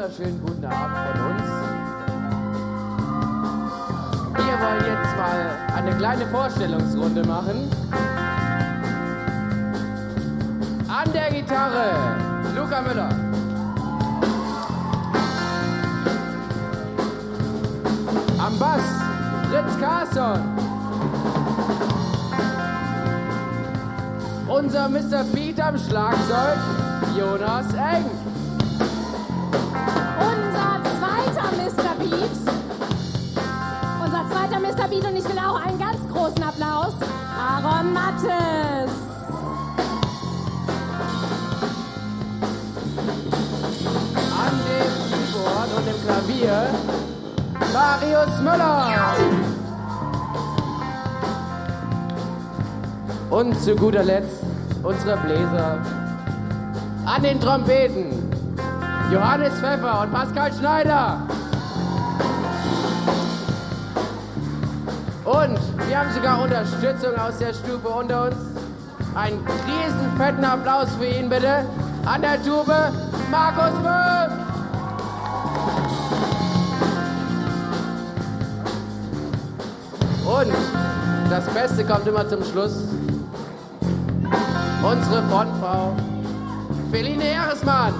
wunderschönen guten Abend von uns. Wir wollen jetzt mal eine kleine Vorstellungsrunde machen. An der Gitarre Luca Müller. Am Bass Fritz Carson. Unser Mr. Beat am Schlagzeug Jonas Eng. Unser zweiter Mr. Beat und ich will auch einen ganz großen Applaus. Aaron Mattes. An dem Keyboard und dem Klavier Marius Müller. Und zu guter Letzt unsere Bläser. An den Trompeten Johannes Pfeffer und Pascal Schneider. Und wir haben sogar Unterstützung aus der Stufe unter uns. Einen riesen fetten Applaus für ihn bitte. An der Tube Markus Böhm. Und das Beste kommt immer zum Schluss. Unsere Frontfrau, Feline Ehresmann.